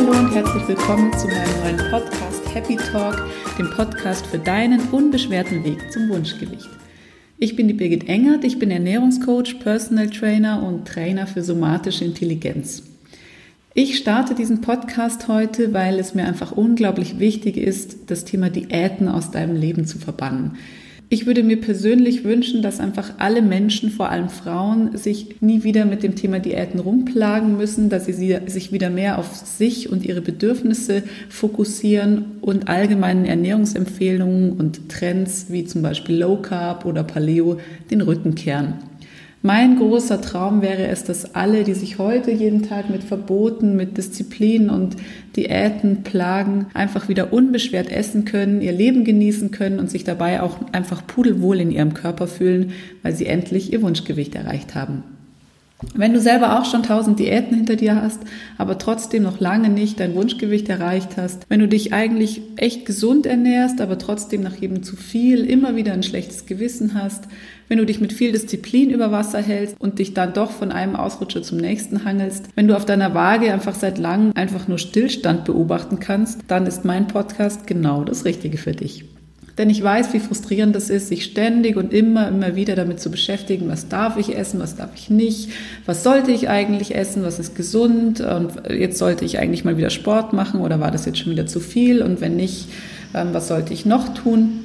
Hallo und herzlich willkommen zu meinem neuen Podcast Happy Talk, dem Podcast für deinen unbeschwerten Weg zum Wunschgewicht. Ich bin die Birgit Engert, ich bin Ernährungscoach, Personal Trainer und Trainer für somatische Intelligenz. Ich starte diesen Podcast heute, weil es mir einfach unglaublich wichtig ist, das Thema Diäten aus deinem Leben zu verbannen. Ich würde mir persönlich wünschen, dass einfach alle Menschen, vor allem Frauen, sich nie wieder mit dem Thema Diäten rumplagen müssen, dass sie sich wieder mehr auf sich und ihre Bedürfnisse fokussieren und allgemeinen Ernährungsempfehlungen und Trends wie zum Beispiel Low Carb oder Paleo den Rücken kehren. Mein großer Traum wäre es, dass alle, die sich heute jeden Tag mit Verboten, mit Disziplin und Diäten plagen, einfach wieder unbeschwert essen können, ihr Leben genießen können und sich dabei auch einfach pudelwohl in ihrem Körper fühlen, weil sie endlich ihr Wunschgewicht erreicht haben. Wenn du selber auch schon tausend Diäten hinter dir hast, aber trotzdem noch lange nicht dein Wunschgewicht erreicht hast, wenn du dich eigentlich echt gesund ernährst, aber trotzdem nach jedem zu viel immer wieder ein schlechtes Gewissen hast, wenn du dich mit viel Disziplin über Wasser hältst und dich dann doch von einem Ausrutscher zum nächsten hangelst, wenn du auf deiner Waage einfach seit langem einfach nur Stillstand beobachten kannst, dann ist mein Podcast genau das Richtige für dich. Denn ich weiß, wie frustrierend das ist, sich ständig und immer, immer wieder damit zu beschäftigen, was darf ich essen, was darf ich nicht, was sollte ich eigentlich essen, was ist gesund und jetzt sollte ich eigentlich mal wieder Sport machen oder war das jetzt schon wieder zu viel und wenn nicht, ähm, was sollte ich noch tun?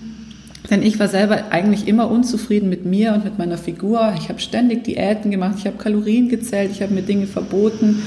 Denn ich war selber eigentlich immer unzufrieden mit mir und mit meiner Figur. Ich habe ständig Diäten gemacht, ich habe Kalorien gezählt, ich habe mir Dinge verboten.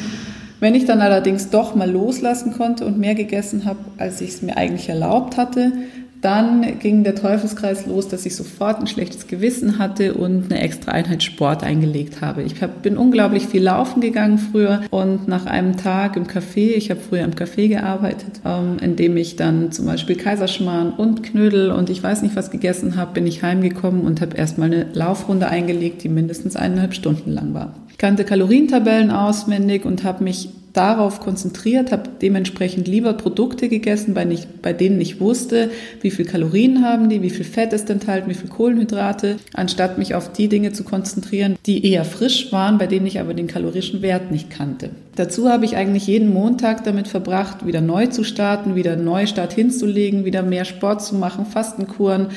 Wenn ich dann allerdings doch mal loslassen konnte und mehr gegessen habe, als ich es mir eigentlich erlaubt hatte, dann ging der Teufelskreis los, dass ich sofort ein schlechtes Gewissen hatte und eine extra Einheit Sport eingelegt habe. Ich hab, bin unglaublich viel laufen gegangen früher und nach einem Tag im Café, ich habe früher im Café gearbeitet, ähm, in dem ich dann zum Beispiel Kaiserschmarrn und Knödel und ich weiß nicht was gegessen habe, bin ich heimgekommen und habe erstmal eine Laufrunde eingelegt, die mindestens eineinhalb Stunden lang war. Ich kannte Kalorientabellen auswendig und habe mich darauf konzentriert, habe dementsprechend lieber Produkte gegessen, bei, nicht, bei denen ich wusste, wie viel Kalorien haben die, wie viel Fett ist enthalten, wie viel Kohlenhydrate, anstatt mich auf die Dinge zu konzentrieren, die eher frisch waren, bei denen ich aber den kalorischen Wert nicht kannte. Dazu habe ich eigentlich jeden Montag damit verbracht, wieder neu zu starten, wieder einen Neustart hinzulegen, wieder mehr Sport zu machen, Fastenkuren.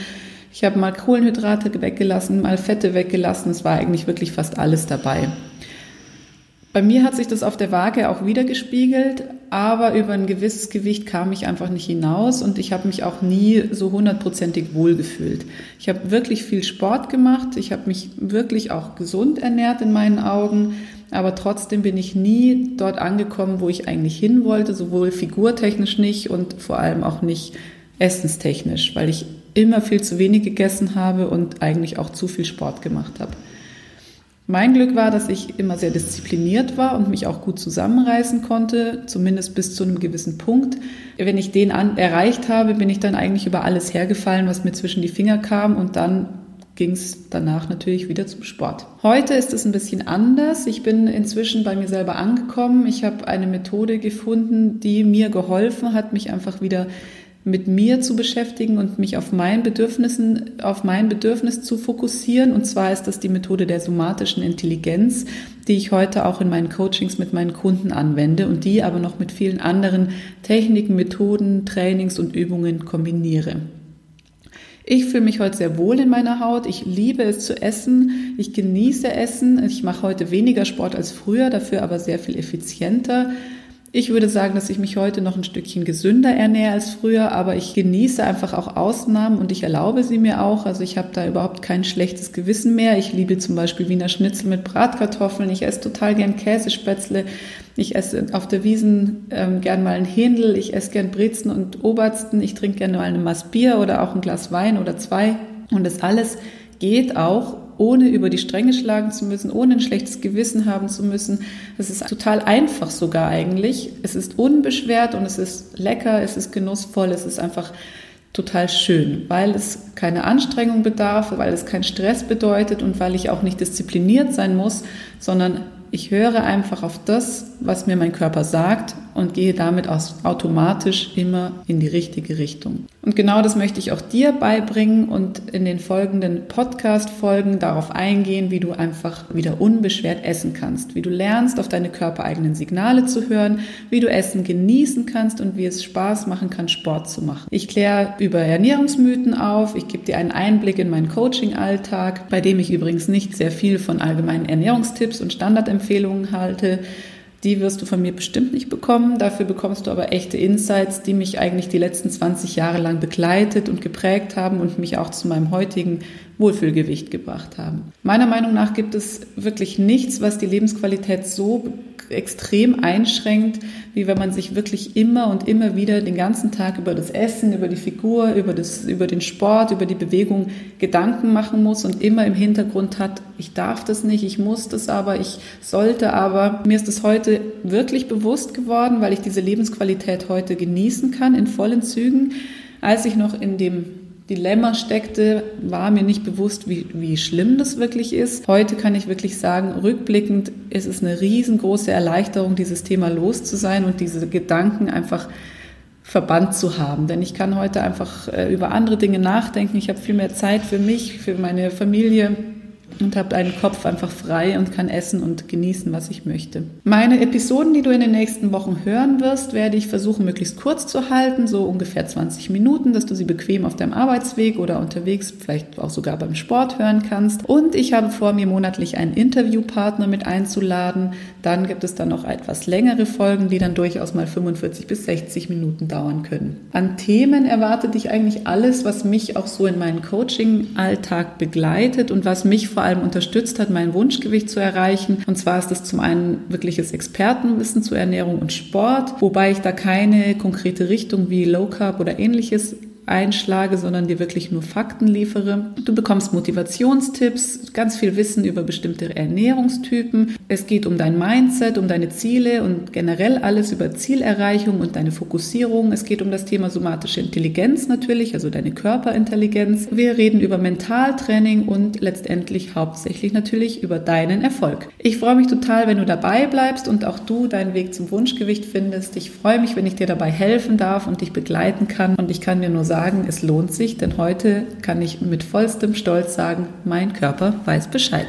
Ich habe mal Kohlenhydrate weggelassen, mal Fette weggelassen. Es war eigentlich wirklich fast alles dabei. Bei mir hat sich das auf der Waage auch wieder gespiegelt, aber über ein gewisses Gewicht kam ich einfach nicht hinaus und ich habe mich auch nie so hundertprozentig wohlgefühlt. Ich habe wirklich viel Sport gemacht, ich habe mich wirklich auch gesund ernährt in meinen Augen, aber trotzdem bin ich nie dort angekommen, wo ich eigentlich hin wollte, sowohl figurtechnisch nicht und vor allem auch nicht essenstechnisch, weil ich immer viel zu wenig gegessen habe und eigentlich auch zu viel Sport gemacht habe. Mein Glück war, dass ich immer sehr diszipliniert war und mich auch gut zusammenreißen konnte, zumindest bis zu einem gewissen Punkt. Wenn ich den an, erreicht habe, bin ich dann eigentlich über alles hergefallen, was mir zwischen die Finger kam und dann ging es danach natürlich wieder zum Sport. Heute ist es ein bisschen anders. Ich bin inzwischen bei mir selber angekommen. Ich habe eine Methode gefunden, die mir geholfen hat, mich einfach wieder mit mir zu beschäftigen und mich auf mein Bedürfnissen, auf mein Bedürfnis zu fokussieren. Und zwar ist das die Methode der somatischen Intelligenz, die ich heute auch in meinen Coachings mit meinen Kunden anwende und die aber noch mit vielen anderen Techniken, Methoden, Trainings und Übungen kombiniere. Ich fühle mich heute sehr wohl in meiner Haut. Ich liebe es zu essen. Ich genieße Essen. Ich mache heute weniger Sport als früher, dafür aber sehr viel effizienter. Ich würde sagen, dass ich mich heute noch ein Stückchen gesünder ernähre als früher, aber ich genieße einfach auch Ausnahmen und ich erlaube sie mir auch. Also ich habe da überhaupt kein schlechtes Gewissen mehr. Ich liebe zum Beispiel Wiener Schnitzel mit Bratkartoffeln. Ich esse total gern Käsespätzle. Ich esse auf der Wiesen ähm, gern mal ein Händel. Ich esse gern Brezen und Obersten. Ich trinke gerne mal eine Maß Bier oder auch ein Glas Wein oder zwei. Und das alles geht auch ohne über die Stränge schlagen zu müssen, ohne ein schlechtes Gewissen haben zu müssen. Es ist total einfach sogar eigentlich. Es ist unbeschwert und es ist lecker, es ist genussvoll, es ist einfach total schön, weil es keine Anstrengung bedarf, weil es keinen Stress bedeutet und weil ich auch nicht diszipliniert sein muss, sondern ich höre einfach auf das, was mir mein Körper sagt und gehe damit automatisch immer in die richtige Richtung. Und genau das möchte ich auch dir beibringen und in den folgenden Podcast-Folgen darauf eingehen, wie du einfach wieder unbeschwert essen kannst, wie du lernst, auf deine körpereigenen Signale zu hören, wie du Essen genießen kannst und wie es Spaß machen kann, Sport zu machen. Ich kläre über Ernährungsmythen auf, ich gebe dir einen Einblick in meinen Coaching-Alltag, bei dem ich übrigens nicht sehr viel von allgemeinen Ernährungstipps und Standardempfehlungen halte. Die wirst du von mir bestimmt nicht bekommen. Dafür bekommst du aber echte Insights, die mich eigentlich die letzten 20 Jahre lang begleitet und geprägt haben und mich auch zu meinem heutigen Wohlfühlgewicht gebracht haben. Meiner Meinung nach gibt es wirklich nichts, was die Lebensqualität so extrem einschränkt, wie wenn man sich wirklich immer und immer wieder den ganzen Tag über das Essen, über die Figur, über, das, über den Sport, über die Bewegung Gedanken machen muss und immer im Hintergrund hat, ich darf das nicht, ich muss das aber, ich sollte aber. Mir ist es heute wirklich bewusst geworden, weil ich diese Lebensqualität heute genießen kann in vollen Zügen. Als ich noch in dem Dilemma steckte, war mir nicht bewusst, wie, wie schlimm das wirklich ist. Heute kann ich wirklich sagen, rückblickend ist es eine riesengroße Erleichterung, dieses Thema los zu sein und diese Gedanken einfach verbannt zu haben. Denn ich kann heute einfach äh, über andere Dinge nachdenken. Ich habe viel mehr Zeit für mich, für meine Familie, und habe einen Kopf einfach frei und kann essen und genießen, was ich möchte. Meine Episoden, die du in den nächsten Wochen hören wirst, werde ich versuchen, möglichst kurz zu halten, so ungefähr 20 Minuten, dass du sie bequem auf deinem Arbeitsweg oder unterwegs, vielleicht auch sogar beim Sport hören kannst. Und ich habe vor, mir monatlich einen Interviewpartner mit einzuladen. Dann gibt es dann noch etwas längere Folgen, die dann durchaus mal 45 bis 60 Minuten dauern können. An Themen erwartet dich eigentlich alles, was mich auch so in meinem Coaching-Alltag begleitet und was mich vor vor allem unterstützt hat, mein Wunschgewicht zu erreichen. Und zwar ist das zum einen wirkliches Expertenwissen zu Ernährung und Sport, wobei ich da keine konkrete Richtung wie Low Carb oder ähnliches einschlage, sondern dir wirklich nur Fakten liefere. Du bekommst Motivationstipps, ganz viel Wissen über bestimmte Ernährungstypen. Es geht um dein Mindset, um deine Ziele und generell alles über Zielerreichung und deine Fokussierung. Es geht um das Thema somatische Intelligenz natürlich, also deine Körperintelligenz. Wir reden über Mentaltraining und letztendlich hauptsächlich natürlich über deinen Erfolg. Ich freue mich total, wenn du dabei bleibst und auch du deinen Weg zum Wunschgewicht findest. Ich freue mich, wenn ich dir dabei helfen darf und dich begleiten kann. Und ich kann mir nur sagen, sagen, es lohnt sich, denn heute kann ich mit vollstem Stolz sagen, mein Körper weiß Bescheid.